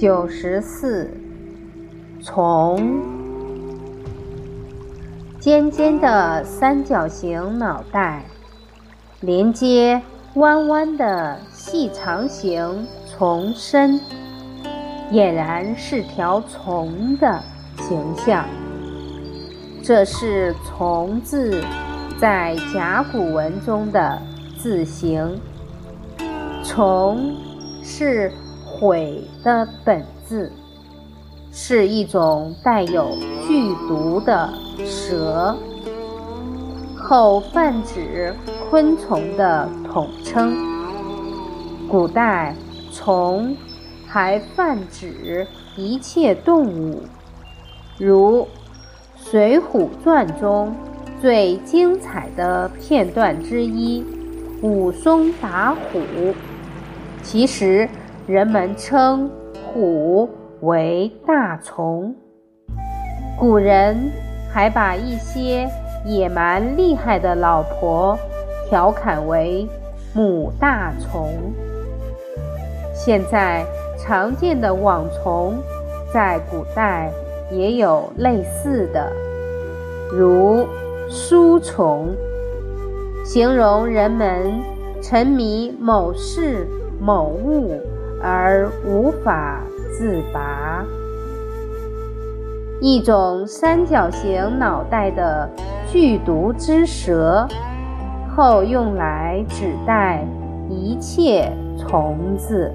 九十四，虫，尖尖的三角形脑袋，连接弯弯的细长形虫身，俨然是条虫的形象。这是“虫”字在甲骨文中的字形，“虫”是。悔的本字是一种带有剧毒的蛇，后泛指昆虫的统称。古代虫还泛指一切动物，如《水浒传》中最精彩的片段之一——武松打虎，其实。人们称虎为大虫，古人还把一些野蛮厉害的老婆调侃为母大虫。现在常见的网虫，在古代也有类似的，如书虫，形容人们沉迷某事某物。而无法自拔。一种三角形脑袋的剧毒之蛇，后用来指代一切虫子。